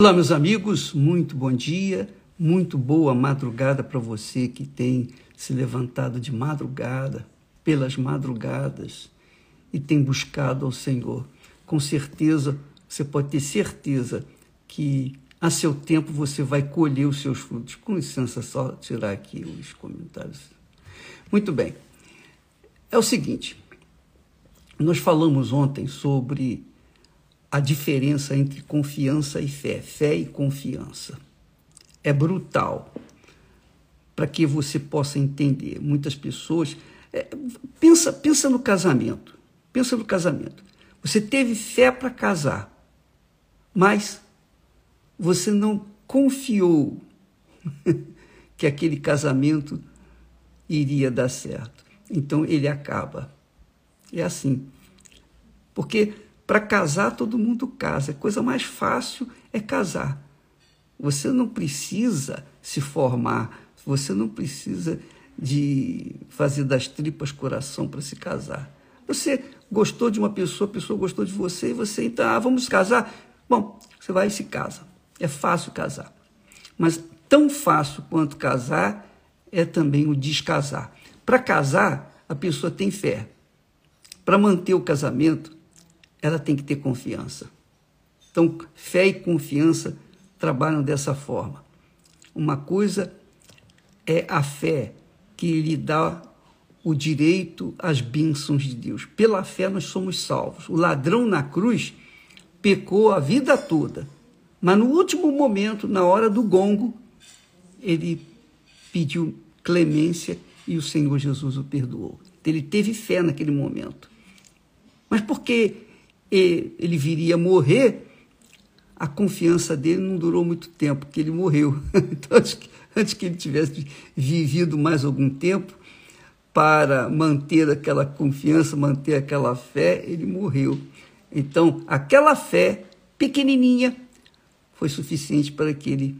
Olá, meus amigos, muito bom dia, muito boa madrugada para você que tem se levantado de madrugada, pelas madrugadas e tem buscado ao Senhor. Com certeza, você pode ter certeza que a seu tempo você vai colher os seus frutos. Com licença, só tirar aqui os comentários. Muito bem. É o seguinte, nós falamos ontem sobre a diferença entre confiança e fé, fé e confiança. É brutal para que você possa entender. Muitas pessoas é, pensa pensa no casamento, pensa no casamento. Você teve fé para casar, mas você não confiou que aquele casamento iria dar certo. Então ele acaba. É assim. Porque para casar, todo mundo casa. A coisa mais fácil é casar. Você não precisa se formar, você não precisa de fazer das tripas coração para se casar. Você gostou de uma pessoa, a pessoa gostou de você, e você então, ah, vamos casar. Bom, você vai e se casa. É fácil casar. Mas tão fácil quanto casar é também o descasar. Para casar, a pessoa tem fé. Para manter o casamento, ela tem que ter confiança. Então, fé e confiança trabalham dessa forma. Uma coisa é a fé que lhe dá o direito às bênçãos de Deus. Pela fé nós somos salvos. O ladrão na cruz pecou a vida toda, mas no último momento, na hora do gongo, ele pediu clemência e o Senhor Jesus o perdoou. Ele teve fé naquele momento. Mas por que ele viria morrer, a confiança dele não durou muito tempo, porque ele morreu. Então, antes que, antes que ele tivesse vivido mais algum tempo, para manter aquela confiança, manter aquela fé, ele morreu. Então, aquela fé pequenininha foi suficiente para que ele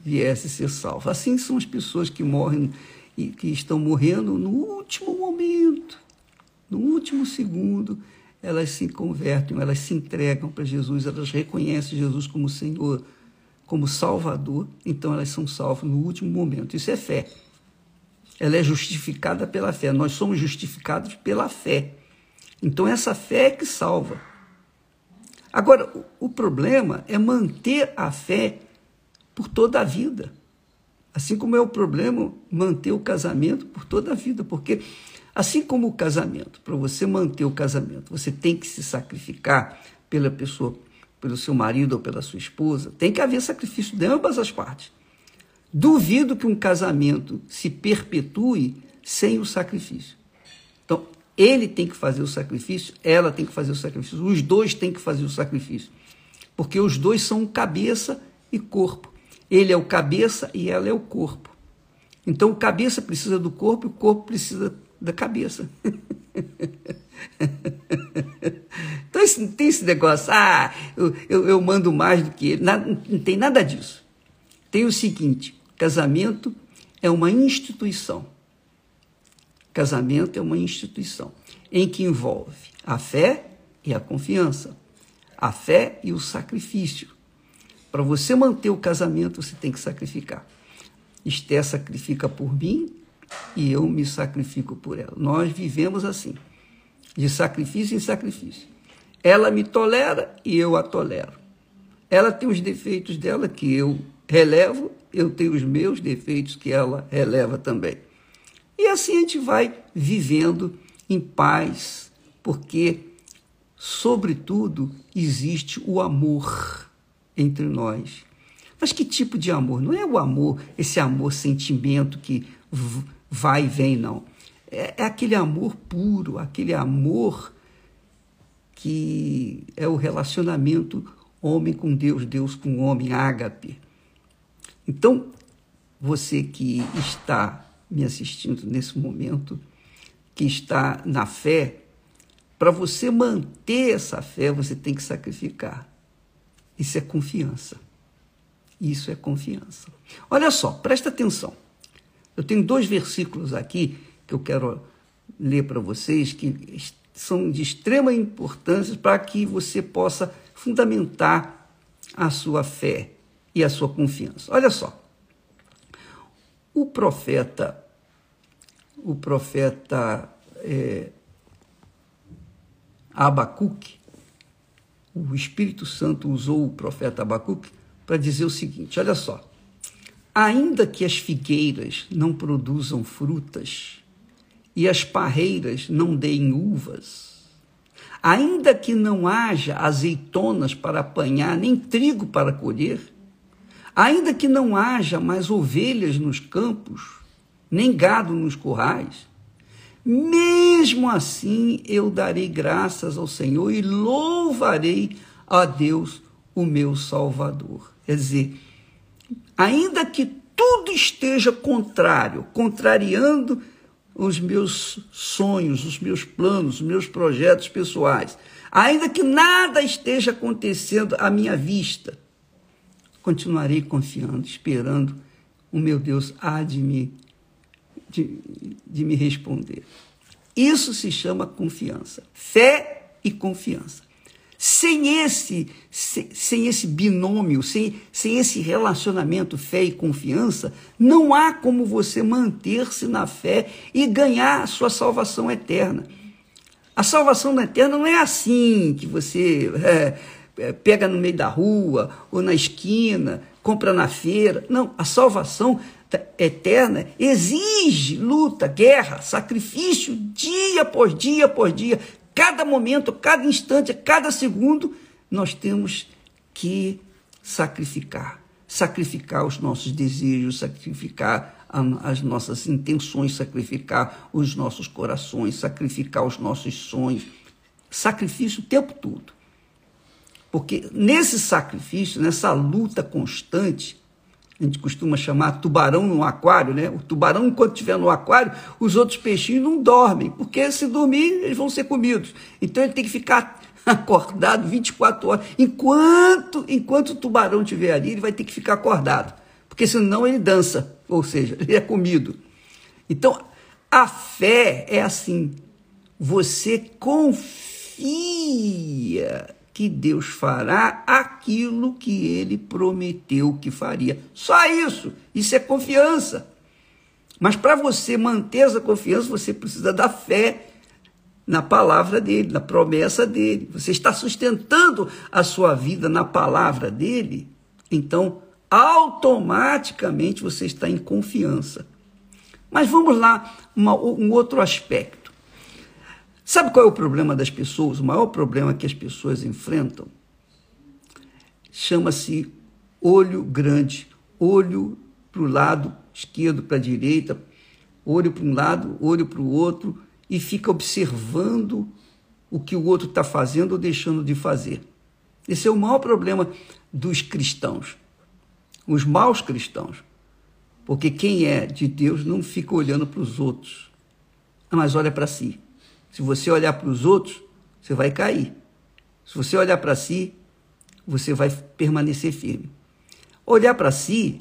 viesse ser salvo. Assim são as pessoas que morrem e que estão morrendo no último momento, no último segundo elas se convertem, elas se entregam para Jesus, elas reconhecem Jesus como Senhor, como Salvador, então elas são salvas no último momento. Isso é fé. Ela é justificada pela fé. Nós somos justificados pela fé. Então essa fé é que salva. Agora, o problema é manter a fé por toda a vida. Assim como é o problema manter o casamento por toda a vida, porque Assim como o casamento, para você manter o casamento, você tem que se sacrificar pela pessoa, pelo seu marido ou pela sua esposa, tem que haver sacrifício de ambas as partes. Duvido que um casamento se perpetue sem o sacrifício. Então, ele tem que fazer o sacrifício, ela tem que fazer o sacrifício, os dois têm que fazer o sacrifício. Porque os dois são cabeça e corpo. Ele é o cabeça e ela é o corpo. Então, o cabeça precisa do corpo e o corpo precisa da cabeça. então não tem esse negócio, ah, eu, eu, eu mando mais do que ele. Nada, não tem nada disso. Tem o seguinte: casamento é uma instituição. Casamento é uma instituição em que envolve a fé e a confiança, a fé e o sacrifício. Para você manter o casamento, você tem que sacrificar. Esté sacrifica por mim, e eu me sacrifico por ela. Nós vivemos assim, de sacrifício em sacrifício. Ela me tolera e eu a tolero. Ela tem os defeitos dela que eu relevo, eu tenho os meus defeitos que ela releva também. E assim a gente vai vivendo em paz, porque, sobretudo, existe o amor entre nós. Mas que tipo de amor? Não é o amor, esse amor sentimento que vai e vem, não. É, é aquele amor puro, aquele amor que é o relacionamento homem com Deus, Deus com homem, ágape. Então, você que está me assistindo nesse momento, que está na fé, para você manter essa fé, você tem que sacrificar. Isso é confiança. Isso é confiança. Olha só, presta atenção. Eu tenho dois versículos aqui que eu quero ler para vocês que são de extrema importância para que você possa fundamentar a sua fé e a sua confiança. Olha só. O profeta, o profeta é, Abacuque, o Espírito Santo usou o profeta Abacuque para dizer o seguinte: olha só. Ainda que as figueiras não produzam frutas e as parreiras não deem uvas, ainda que não haja azeitonas para apanhar, nem trigo para colher, ainda que não haja mais ovelhas nos campos, nem gado nos currais, mesmo assim eu darei graças ao Senhor e louvarei a Deus, o meu Salvador. Quer dizer, ainda que tudo esteja contrário, contrariando os meus sonhos, os meus planos, os meus projetos pessoais, ainda que nada esteja acontecendo à minha vista, continuarei confiando, esperando o meu Deus há de me, de, de me responder. Isso se chama confiança. Fé e confiança. Sem esse, sem esse binômio, sem, sem esse relacionamento fé e confiança, não há como você manter-se na fé e ganhar a sua salvação eterna. A salvação eterna não é assim que você é, é, pega no meio da rua ou na esquina, compra na feira. Não, a salvação eterna exige luta, guerra, sacrifício, dia por dia por dia, cada momento, cada instante, cada segundo, nós temos que sacrificar. Sacrificar os nossos desejos, sacrificar as nossas intenções, sacrificar os nossos corações, sacrificar os nossos sonhos. Sacrifício o tempo todo. Porque nesse sacrifício, nessa luta constante, a gente costuma chamar tubarão no aquário, né? O tubarão, enquanto estiver no aquário, os outros peixinhos não dormem, porque se dormir, eles vão ser comidos. Então ele tem que ficar acordado 24 horas. Enquanto, enquanto o tubarão estiver ali, ele vai ter que ficar acordado, porque senão ele dança, ou seja, ele é comido. Então, a fé é assim: você confia que Deus fará aquilo que ele prometeu que faria. Só isso. Isso é confiança. Mas para você manter essa confiança, você precisa da fé na palavra dele, na promessa dele. Você está sustentando a sua vida na palavra dele, então automaticamente você está em confiança. Mas vamos lá, uma, um outro aspecto. Sabe qual é o problema das pessoas? O maior problema que as pessoas enfrentam chama-se olho grande, olho para o lado esquerdo, para a direita, olho para um lado, olho para o outro, e fica observando o que o outro está fazendo ou deixando de fazer. Esse é o maior problema dos cristãos, os maus cristãos. Porque quem é de Deus não fica olhando para os outros, mas olha para si. Se você olhar para os outros, você vai cair. Se você olhar para si, você vai permanecer firme. Olhar para si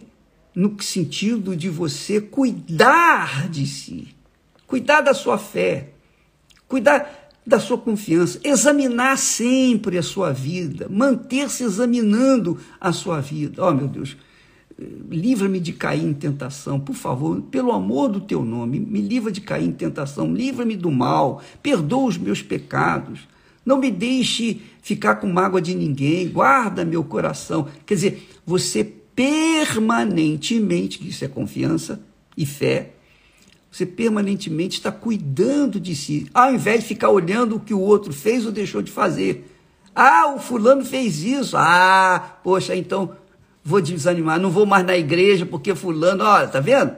no sentido de você cuidar de si, cuidar da sua fé, cuidar da sua confiança, examinar sempre a sua vida, manter-se examinando a sua vida. Oh, meu Deus, livra-me de cair em tentação, por favor, pelo amor do teu nome, me livra de cair em tentação, livra-me do mal, perdoa os meus pecados, não me deixe ficar com mágoa de ninguém, guarda meu coração. Quer dizer, você permanentemente, isso é confiança e fé, você permanentemente está cuidando de si, ao invés de ficar olhando o que o outro fez ou deixou de fazer. Ah, o fulano fez isso. Ah, poxa, então vou desanimar, não vou mais na igreja porque fulano, olha, tá vendo?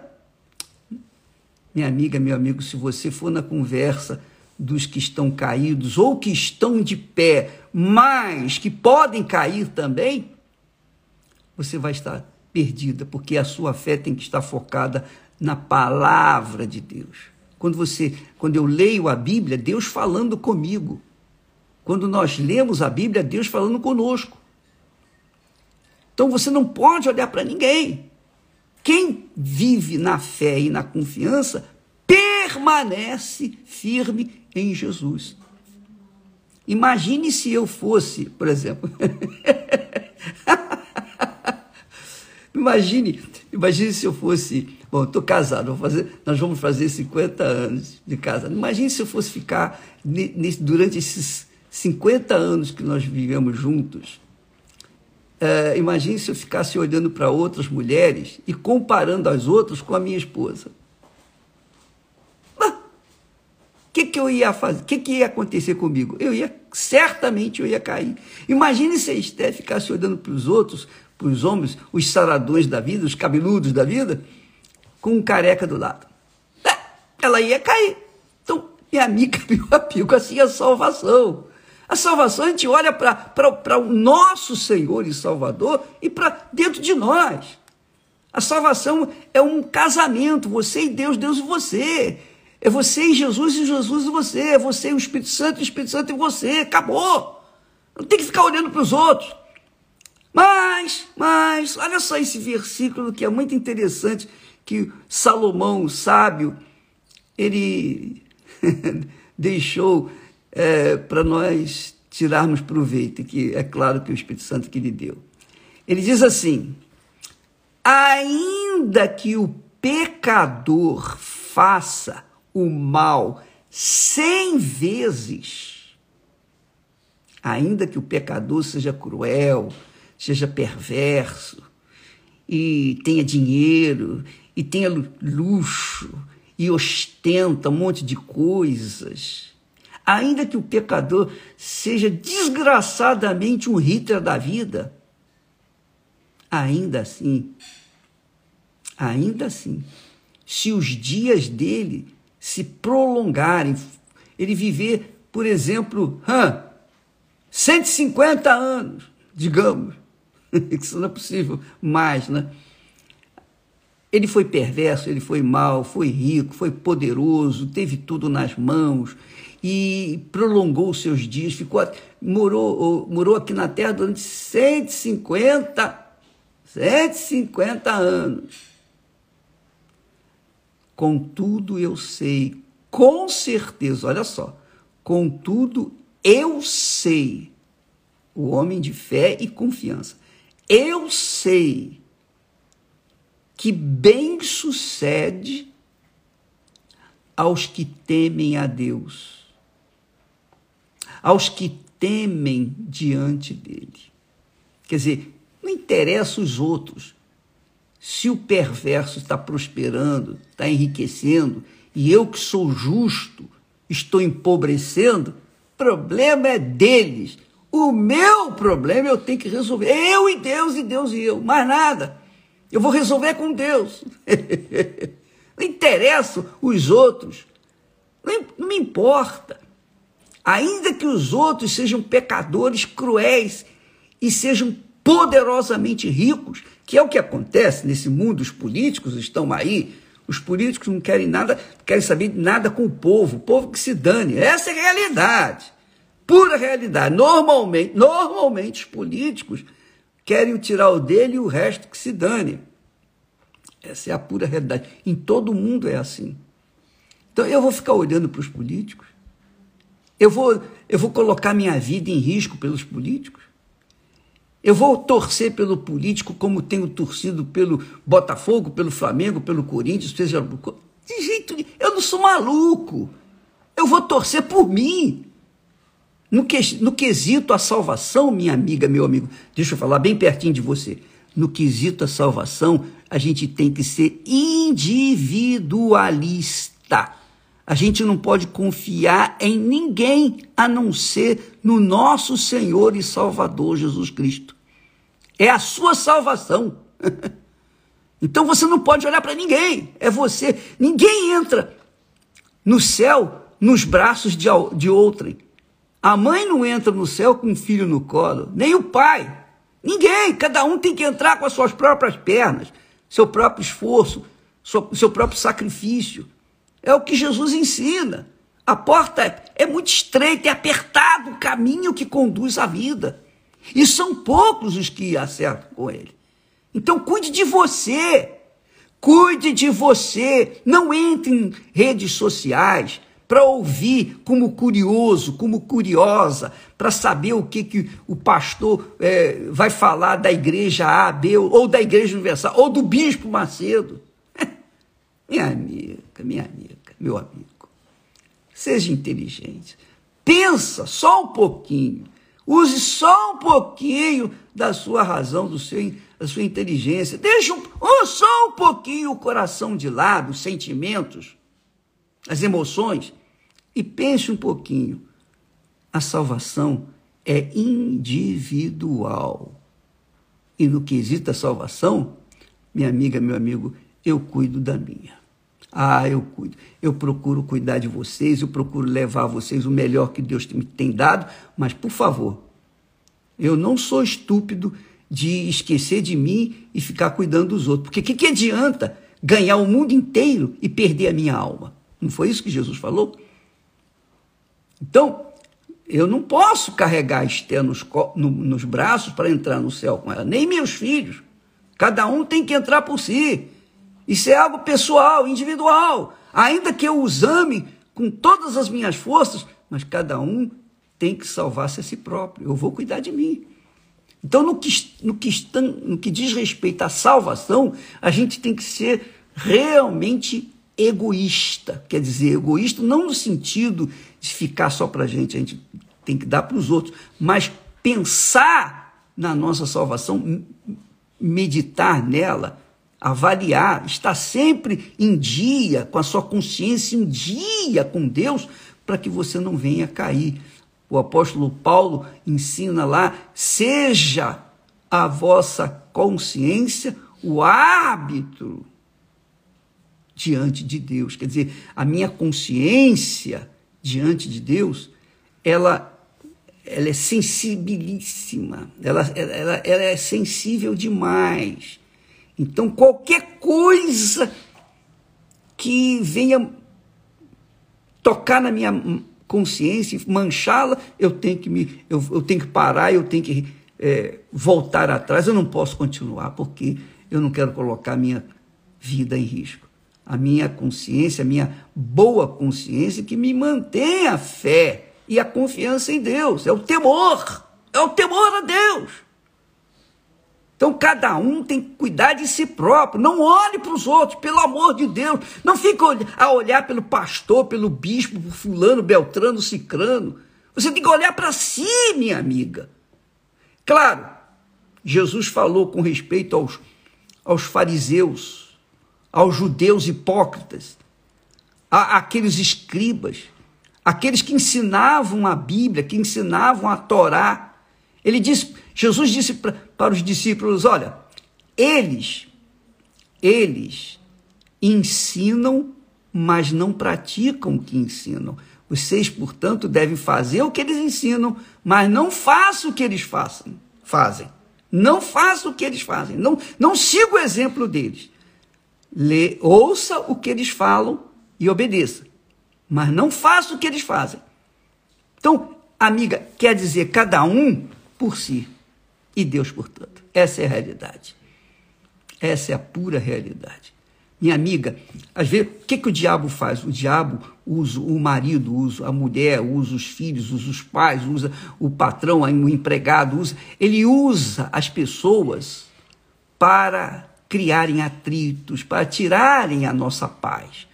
Minha amiga, meu amigo, se você for na conversa dos que estão caídos ou que estão de pé, mas que podem cair também, você vai estar perdida, porque a sua fé tem que estar focada na palavra de Deus. Quando você, quando eu leio a Bíblia, Deus falando comigo. Quando nós lemos a Bíblia, Deus falando conosco. Então você não pode olhar para ninguém. Quem vive na fé e na confiança permanece firme em Jesus. Imagine se eu fosse, por exemplo, Imagine, imagine se eu fosse. Bom, estou casado, fazer, nós vamos fazer 50 anos de casa. Imagine se eu fosse ficar nesse, durante esses 50 anos que nós vivemos juntos. É, imagine se eu ficasse olhando para outras mulheres e comparando as outras com a minha esposa. O que, que eu ia fazer? O que, que ia acontecer comigo? Eu ia, certamente eu ia cair. Imagine se a Esté ficasse olhando para os outros, para os homens, os saradões da vida, os cabeludos da vida, com um careca do lado. É, ela ia cair. Então, minha amiga, meu amigo, assim é salvação. A salvação a gente olha para o nosso Senhor e Salvador e para dentro de nós. A salvação é um casamento, você e Deus, Deus e você. É você e Jesus e Jesus e você. É você e o Espírito Santo e o Espírito Santo e você. Acabou. Não tem que ficar olhando para os outros. Mas, mas, olha só esse versículo que é muito interessante, que Salomão, o sábio, ele deixou é, para nós tirarmos proveito, que é claro que o Espírito Santo que lhe deu. Ele diz assim: ainda que o pecador faça o mal cem vezes, ainda que o pecador seja cruel, seja perverso, e tenha dinheiro, e tenha luxo, e ostenta um monte de coisas, ainda que o pecador seja desgraçadamente um Hitler da vida, ainda assim, ainda assim, se os dias dele se prolongarem, ele viver, por exemplo, hã, 150 anos, digamos, isso não é possível mais, né? Ele foi perverso, ele foi mau, foi rico, foi poderoso, teve tudo nas mãos e prolongou os seus dias, ficou, morou, morou aqui na Terra durante 150, 150 anos. Contudo, eu sei, com certeza, olha só, contudo, eu sei, o homem de fé e confiança, eu sei que bem sucede aos que temem a Deus, aos que temem diante dele. Quer dizer, não interessa os outros, se o perverso está prosperando, está enriquecendo, e eu que sou justo estou empobrecendo, problema é deles. O meu problema eu tenho que resolver. Eu e Deus, e Deus e eu. Mais nada. Eu vou resolver com Deus. não interessa os outros. Não, me importa. Ainda que os outros sejam pecadores cruéis e sejam poderosamente ricos, que é o que acontece nesse mundo, os políticos estão aí, os políticos não querem nada, querem saber nada com o povo, o povo que se dane. Essa é a realidade, pura realidade. Normalmente, normalmente os políticos querem tirar o dele e o resto que se dane. Essa é a pura realidade. Em todo mundo é assim. Então eu vou ficar olhando para os políticos? Eu vou, eu vou colocar minha vida em risco pelos políticos? Eu vou torcer pelo político como tenho torcido pelo Botafogo, pelo Flamengo, pelo Corinthians, seja de jeito nenhum. Eu não sou maluco. Eu vou torcer por mim. No, que, no quesito a salvação, minha amiga, meu amigo, deixa eu falar bem pertinho de você. No quesito a salvação, a gente tem que ser individualista. A gente não pode confiar em ninguém a não ser no nosso Senhor e Salvador Jesus Cristo. É a sua salvação. então você não pode olhar para ninguém, é você. Ninguém entra no céu nos braços de, de outrem. A mãe não entra no céu com um filho no colo, nem o pai. Ninguém, cada um tem que entrar com as suas próprias pernas, seu próprio esforço, seu próprio sacrifício. É o que Jesus ensina. A porta é muito estreita, é apertado o caminho que conduz à vida. E são poucos os que acertam com ele. Então cuide de você. Cuide de você. Não entre em redes sociais para ouvir como curioso, como curiosa, para saber o que, que o pastor é, vai falar da igreja A, B, ou da igreja universal, ou do bispo Macedo. Minha amiga, minha amiga, meu amigo, seja inteligente. Pensa só um pouquinho. Use só um pouquinho da sua razão, do seu, da sua inteligência. Deixa um, só um pouquinho o coração de lado, os sentimentos, as emoções e pense um pouquinho. A salvação é individual. E no quesito da salvação, minha amiga, meu amigo, eu cuido da minha. Ah, eu cuido. Eu procuro cuidar de vocês, eu procuro levar a vocês o melhor que Deus me tem dado, mas por favor, eu não sou estúpido de esquecer de mim e ficar cuidando dos outros. Porque o que, que adianta ganhar o mundo inteiro e perder a minha alma? Não foi isso que Jesus falou? Então, eu não posso carregar a Esther nos, no, nos braços para entrar no céu com ela, nem meus filhos. Cada um tem que entrar por si. Isso é algo pessoal, individual. Ainda que eu os ame com todas as minhas forças, mas cada um tem que salvar-se a si próprio. Eu vou cuidar de mim. Então, no que, no, que, no que diz respeito à salvação, a gente tem que ser realmente egoísta. Quer dizer, egoísta não no sentido de ficar só para a gente, a gente tem que dar para os outros, mas pensar na nossa salvação, meditar nela, avaliar, estar sempre em dia, com a sua consciência em dia com Deus, para que você não venha cair. O apóstolo Paulo ensina lá: seja a vossa consciência o árbitro diante de Deus. Quer dizer, a minha consciência diante de Deus, ela, ela é sensibilíssima, ela, ela, ela é sensível demais. Então, qualquer coisa que venha tocar na minha consciência, manchá-la, eu tenho que me, eu, eu, tenho que parar, eu tenho que é, voltar atrás. Eu não posso continuar porque eu não quero colocar minha vida em risco a minha consciência, a minha boa consciência que me mantém a fé e a confiança em Deus. É o temor, é o temor a Deus. Então cada um tem que cuidar de si próprio. Não olhe para os outros, pelo amor de Deus. Não fique a olhar pelo pastor, pelo bispo, por fulano, beltrano, cicrano. Você tem que olhar para si, minha amiga. Claro, Jesus falou com respeito aos, aos fariseus aos judeus hipócritas, a, aqueles escribas, aqueles que ensinavam a Bíblia, que ensinavam a Torá. Ele disse, Jesus disse pra, para os discípulos: olha, eles, eles ensinam, mas não praticam o que ensinam. Vocês, portanto, devem fazer o que eles ensinam, mas não façam o que eles façam, fazem. Não façam o que eles fazem. Não, não siga o exemplo deles. Lê, ouça o que eles falam e obedeça. Mas não faça o que eles fazem. Então, amiga, quer dizer cada um por si e Deus por tanto. Essa é a realidade. Essa é a pura realidade. Minha amiga, às vezes, o que, que o diabo faz? O diabo usa o marido, usa a mulher, usa os filhos, usa os pais, usa o patrão, o empregado, usa. Ele usa as pessoas para criarem atritos, para tirarem a nossa paz,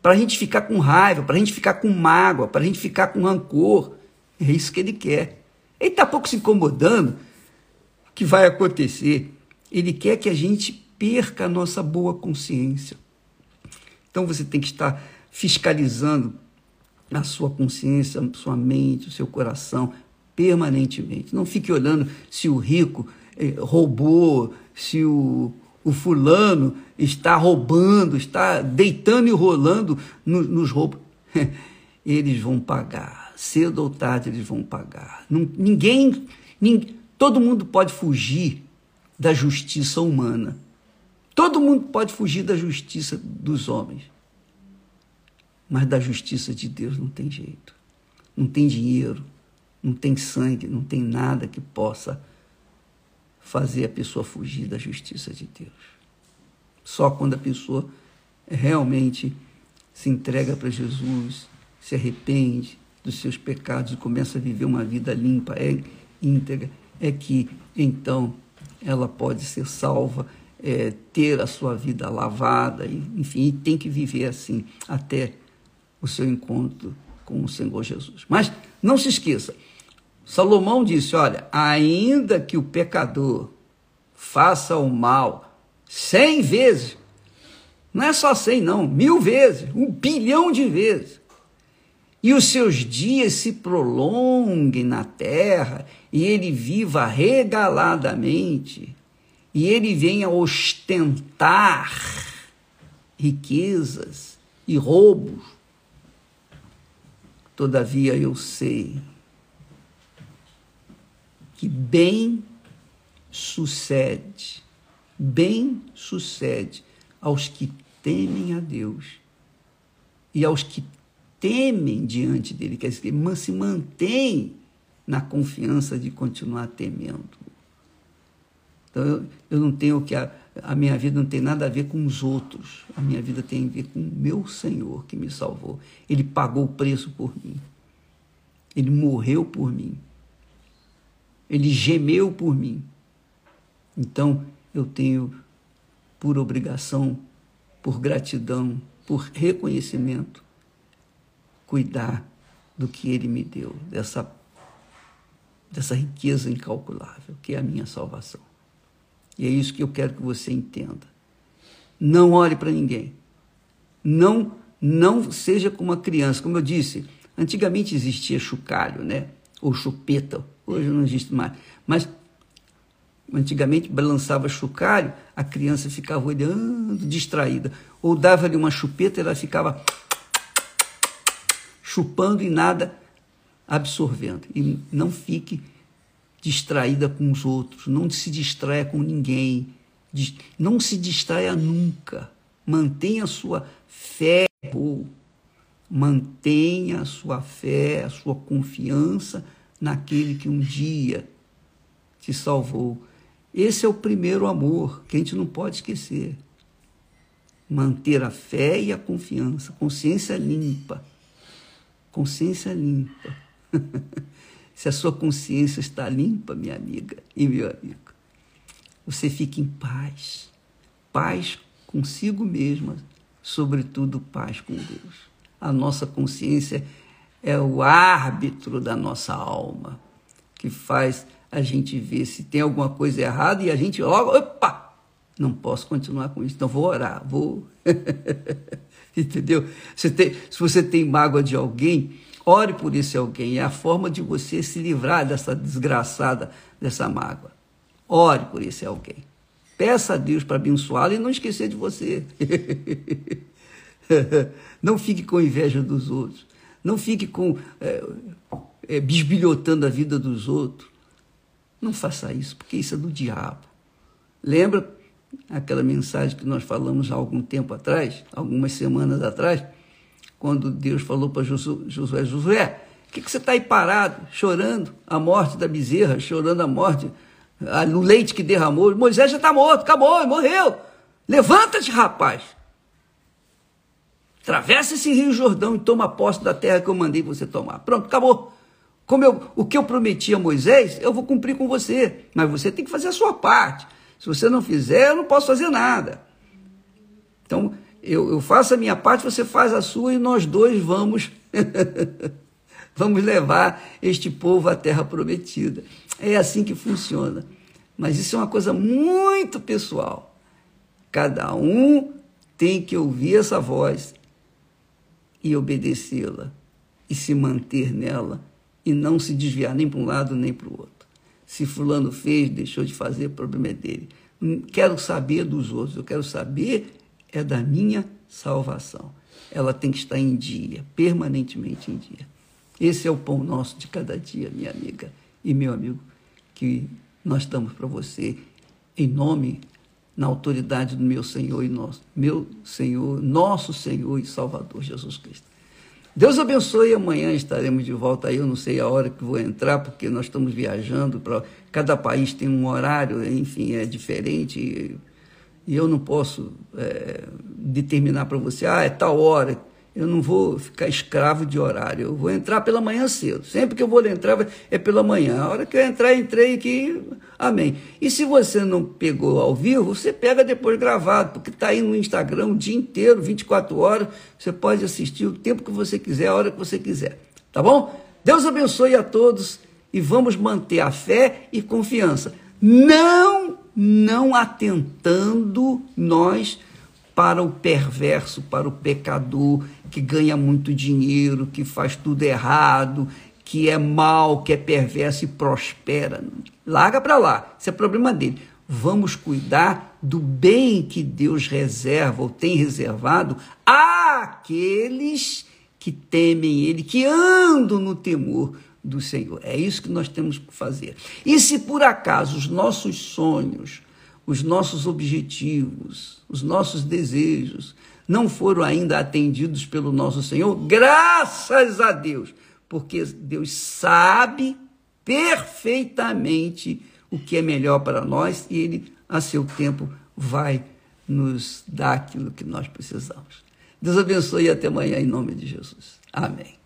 para a gente ficar com raiva, para a gente ficar com mágoa, para a gente ficar com rancor. É isso que ele quer. Ele está pouco se incomodando que vai acontecer. Ele quer que a gente perca a nossa boa consciência. Então você tem que estar fiscalizando a sua consciência, a sua mente, o seu coração permanentemente. Não fique olhando se o rico eh, roubou, se o, o fulano está roubando, está deitando e rolando no, nos roubos. Eles vão pagar, cedo ou tarde eles vão pagar. Ninguém, ninguém, todo mundo pode fugir da justiça humana. Todo mundo pode fugir da justiça dos homens. Mas da justiça de Deus não tem jeito. Não tem dinheiro, não tem sangue, não tem nada que possa fazer a pessoa fugir da justiça de Deus. Só quando a pessoa realmente se entrega para Jesus, se arrepende dos seus pecados e começa a viver uma vida limpa, é íntegra, é que então ela pode ser salva, é, ter a sua vida lavada, enfim, e tem que viver assim até o seu encontro com o Senhor Jesus. Mas não se esqueça, Salomão disse: olha, ainda que o pecador faça o mal cem vezes, não é só cem, não, mil vezes, um bilhão de vezes e os seus dias se prolonguem na terra, e ele viva regaladamente, e ele venha ostentar riquezas e roubos. Todavia eu sei que bem sucede, bem sucede aos que temem a Deus e aos que temem diante dele, quer dizer, se mantém na confiança de continuar temendo. Então eu, eu não tenho que. A, a minha vida não tem nada a ver com os outros. A minha vida tem a ver com o meu Senhor que me salvou. Ele pagou o preço por mim. Ele morreu por mim. Ele gemeu por mim. Então eu tenho, por obrigação, por gratidão, por reconhecimento, cuidar do que Ele me deu, dessa, dessa riqueza incalculável, que é a minha salvação. E é isso que eu quero que você entenda. Não olhe para ninguém. Não, não seja como uma criança. Como eu disse, antigamente existia chocalho, né? Ou chupeta. Hoje não existe mais. Mas antigamente balançava chocalho, a criança ficava olhando, distraída. Ou dava-lhe uma chupeta, ela ficava chupando e nada absorvendo. E não fique distraída com os outros, não se distraia com ninguém, não se distraia nunca. Mantenha a sua fé, mantenha a sua fé, a sua confiança naquele que um dia te salvou. Esse é o primeiro amor que a gente não pode esquecer. Manter a fé e a confiança, consciência limpa Consciência limpa. Se a sua consciência está limpa, minha amiga e meu amigo, você fica em paz. Paz consigo mesma, sobretudo paz com Deus. A nossa consciência é o árbitro da nossa alma, que faz a gente ver se tem alguma coisa errada e a gente logo, opa, não posso continuar com isso, então vou orar, vou. Entendeu? Você tem, se você tem mágoa de alguém, ore por esse alguém. É a forma de você se livrar dessa desgraçada, dessa mágoa. Ore por esse alguém. Peça a Deus para abençoá-lo e não esquecer de você. não fique com inveja dos outros. Não fique com é, é, bisbilhotando a vida dos outros. Não faça isso, porque isso é do diabo. Lembra aquela mensagem que nós falamos há algum tempo atrás, algumas semanas atrás, quando Deus falou para Josué, Josué, o que, que, você está aí parado, chorando a morte da bezerra, chorando a morte, no leite que derramou? Moisés já está morto, acabou, morreu. Levanta-te, rapaz. Atravessa esse rio Jordão e toma posse da terra que eu mandei você tomar. Pronto, acabou. Como eu, o que eu prometi a Moisés, eu vou cumprir com você. Mas você tem que fazer a sua parte. Se você não fizer, eu não posso fazer nada. Então, eu, eu faço a minha parte, você faz a sua e nós dois vamos vamos levar este povo à terra prometida. É assim que funciona. Mas isso é uma coisa muito pessoal. Cada um tem que ouvir essa voz e obedecê-la e se manter nela e não se desviar nem para um lado nem para o outro. Se fulano fez, deixou de fazer, o problema é dele. Não quero saber dos outros, eu quero saber é da minha salvação. Ela tem que estar em dia, permanentemente em dia. Esse é o pão nosso de cada dia, minha amiga e meu amigo, que nós damos para você em nome, na autoridade do meu Senhor e nosso, meu Senhor, nosso Senhor e Salvador Jesus Cristo. Deus abençoe. Amanhã estaremos de volta aí. Eu não sei a hora que vou entrar, porque nós estamos viajando. Pra... Cada país tem um horário, enfim, é diferente. E eu não posso é, determinar para você, ah, é tal hora eu não vou ficar escravo de horário. Eu vou entrar pela manhã cedo. Sempre que eu vou entrar é pela manhã. A hora que eu entrar, entrei aqui. Amém. E se você não pegou ao vivo, você pega depois gravado, porque está aí no Instagram o dia inteiro, 24 horas. Você pode assistir o tempo que você quiser, a hora que você quiser. Tá bom? Deus abençoe a todos e vamos manter a fé e confiança. Não, não atentando nós para o perverso, para o pecador que ganha muito dinheiro, que faz tudo errado, que é mal, que é perverso e prospera. Larga para lá, isso é problema dele. Vamos cuidar do bem que Deus reserva ou tem reservado àqueles que temem Ele, que andam no temor do Senhor. É isso que nós temos que fazer. E se por acaso os nossos sonhos, os nossos objetivos, os nossos desejos não foram ainda atendidos pelo nosso Senhor, graças a Deus, porque Deus sabe perfeitamente o que é melhor para nós e Ele, a seu tempo, vai nos dar aquilo que nós precisamos. Deus abençoe e até amanhã, em nome de Jesus. Amém.